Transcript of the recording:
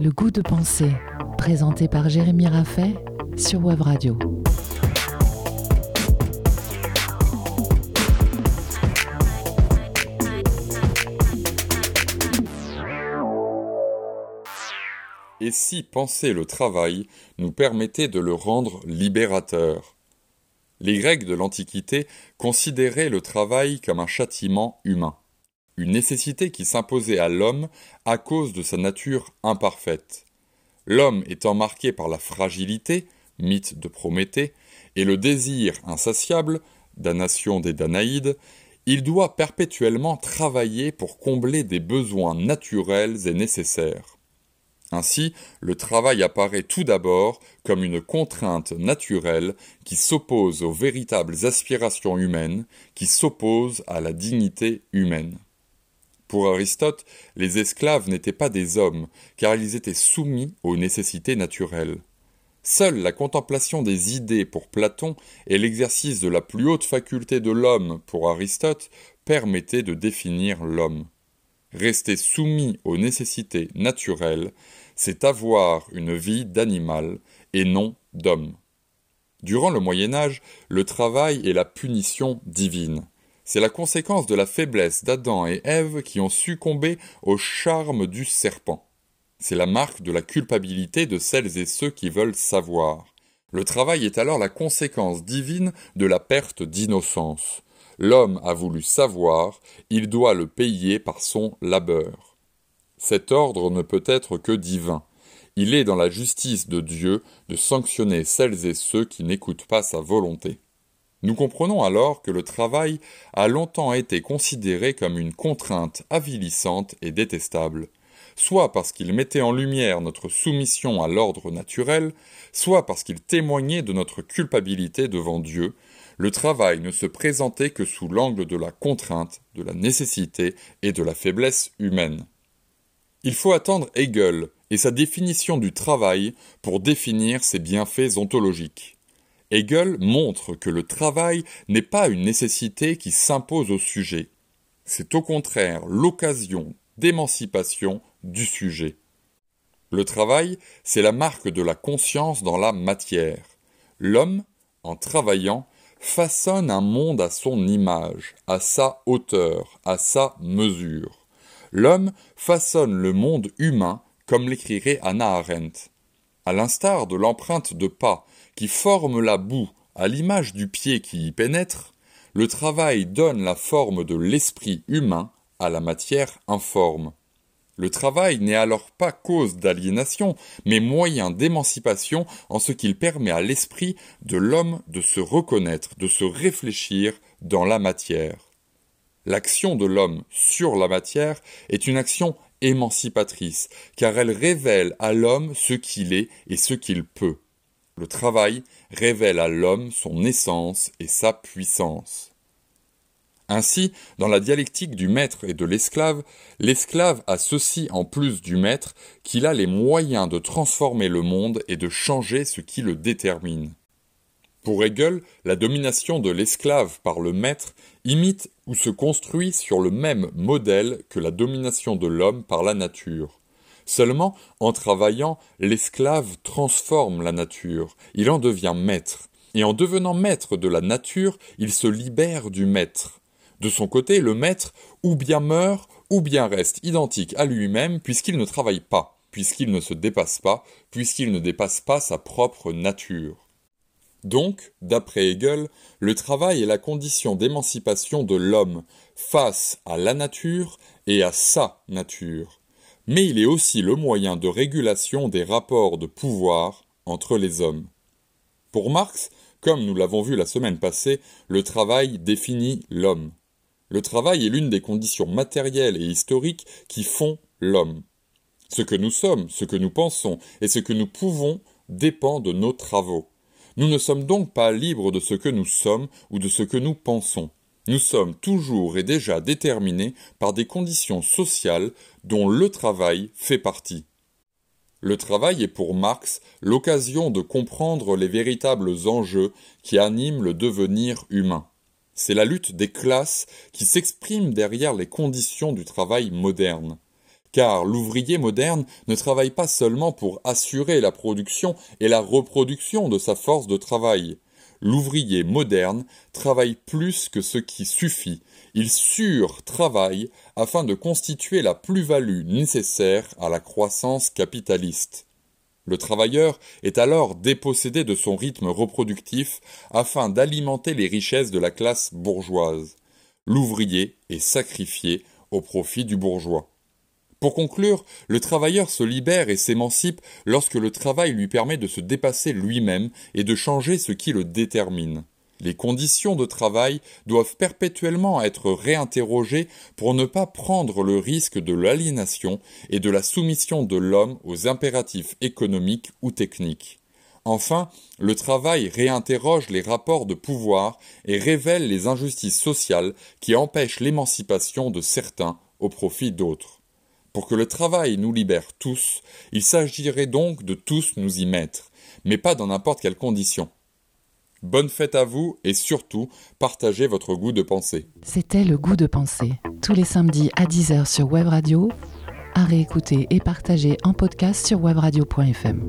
Le goût de penser, présenté par Jérémy Raffet sur Web Radio. Et si penser le travail nous permettait de le rendre libérateur? Les Grecs de l'Antiquité considéraient le travail comme un châtiment humain, une nécessité qui s'imposait à l'homme à cause de sa nature imparfaite. L'homme étant marqué par la fragilité, mythe de Prométhée, et le désir insatiable, damnation des Danaïdes, il doit perpétuellement travailler pour combler des besoins naturels et nécessaires. Ainsi, le travail apparaît tout d'abord comme une contrainte naturelle qui s'oppose aux véritables aspirations humaines, qui s'oppose à la dignité humaine. Pour Aristote, les esclaves n'étaient pas des hommes, car ils étaient soumis aux nécessités naturelles. Seule la contemplation des idées pour Platon et l'exercice de la plus haute faculté de l'homme pour Aristote permettaient de définir l'homme. Rester soumis aux nécessités naturelles, c'est avoir une vie d'animal et non d'homme. Durant le Moyen Âge, le travail est la punition divine. C'est la conséquence de la faiblesse d'Adam et Ève qui ont succombé au charme du serpent. C'est la marque de la culpabilité de celles et ceux qui veulent savoir. Le travail est alors la conséquence divine de la perte d'innocence. L'homme a voulu savoir, il doit le payer par son labeur. Cet ordre ne peut être que divin. Il est dans la justice de Dieu de sanctionner celles et ceux qui n'écoutent pas sa volonté. Nous comprenons alors que le travail a longtemps été considéré comme une contrainte avilissante et détestable, soit parce qu'il mettait en lumière notre soumission à l'ordre naturel, soit parce qu'il témoignait de notre culpabilité devant Dieu, le travail ne se présentait que sous l'angle de la contrainte, de la nécessité et de la faiblesse humaine. Il faut attendre Hegel et sa définition du travail pour définir ses bienfaits ontologiques. Hegel montre que le travail n'est pas une nécessité qui s'impose au sujet. C'est au contraire l'occasion d'émancipation du sujet. Le travail, c'est la marque de la conscience dans la matière. L'homme, en travaillant, façonne un monde à son image, à sa hauteur, à sa mesure. L'homme façonne le monde humain, comme l'écrirait Anna Arendt. À l'instar de l'empreinte de pas qui forme la boue à l'image du pied qui y pénètre, le travail donne la forme de l'esprit humain à la matière informe. Le travail n'est alors pas cause d'aliénation, mais moyen d'émancipation en ce qu'il permet à l'esprit de l'homme de se reconnaître, de se réfléchir dans la matière. L'action de l'homme sur la matière est une action émancipatrice, car elle révèle à l'homme ce qu'il est et ce qu'il peut. Le travail révèle à l'homme son essence et sa puissance. Ainsi, dans la dialectique du maître et de l'esclave, l'esclave a ceci en plus du maître qu'il a les moyens de transformer le monde et de changer ce qui le détermine. Pour Hegel, la domination de l'esclave par le maître imite ou se construit sur le même modèle que la domination de l'homme par la nature. Seulement, en travaillant, l'esclave transforme la nature, il en devient maître, et en devenant maître de la nature, il se libère du maître. De son côté, le maître ou bien meurt, ou bien reste identique à lui-même puisqu'il ne travaille pas, puisqu'il ne se dépasse pas, puisqu'il ne dépasse pas sa propre nature. Donc, d'après Hegel, le travail est la condition d'émancipation de l'homme face à la nature et à sa nature. Mais il est aussi le moyen de régulation des rapports de pouvoir entre les hommes. Pour Marx, comme nous l'avons vu la semaine passée, le travail définit l'homme. Le travail est l'une des conditions matérielles et historiques qui font l'homme. Ce que nous sommes, ce que nous pensons et ce que nous pouvons dépend de nos travaux. Nous ne sommes donc pas libres de ce que nous sommes ou de ce que nous pensons. Nous sommes toujours et déjà déterminés par des conditions sociales dont le travail fait partie. Le travail est pour Marx l'occasion de comprendre les véritables enjeux qui animent le devenir humain. C'est la lutte des classes qui s'exprime derrière les conditions du travail moderne. Car l'ouvrier moderne ne travaille pas seulement pour assurer la production et la reproduction de sa force de travail. L'ouvrier moderne travaille plus que ce qui suffit, il sur-travaille afin de constituer la plus-value nécessaire à la croissance capitaliste. Le travailleur est alors dépossédé de son rythme reproductif afin d'alimenter les richesses de la classe bourgeoise. L'ouvrier est sacrifié au profit du bourgeois. Pour conclure, le travailleur se libère et s'émancipe lorsque le travail lui permet de se dépasser lui-même et de changer ce qui le détermine. Les conditions de travail doivent perpétuellement être réinterrogées pour ne pas prendre le risque de l'aliénation et de la soumission de l'homme aux impératifs économiques ou techniques. Enfin, le travail réinterroge les rapports de pouvoir et révèle les injustices sociales qui empêchent l'émancipation de certains au profit d'autres. Pour que le travail nous libère tous, il s'agirait donc de tous nous y mettre, mais pas dans n'importe quelle condition. Bonne fête à vous et surtout, partagez votre goût de pensée. C'était le goût de pensée, tous les samedis à 10h sur Web Radio, à réécouter et partager en podcast sur webradio.fm.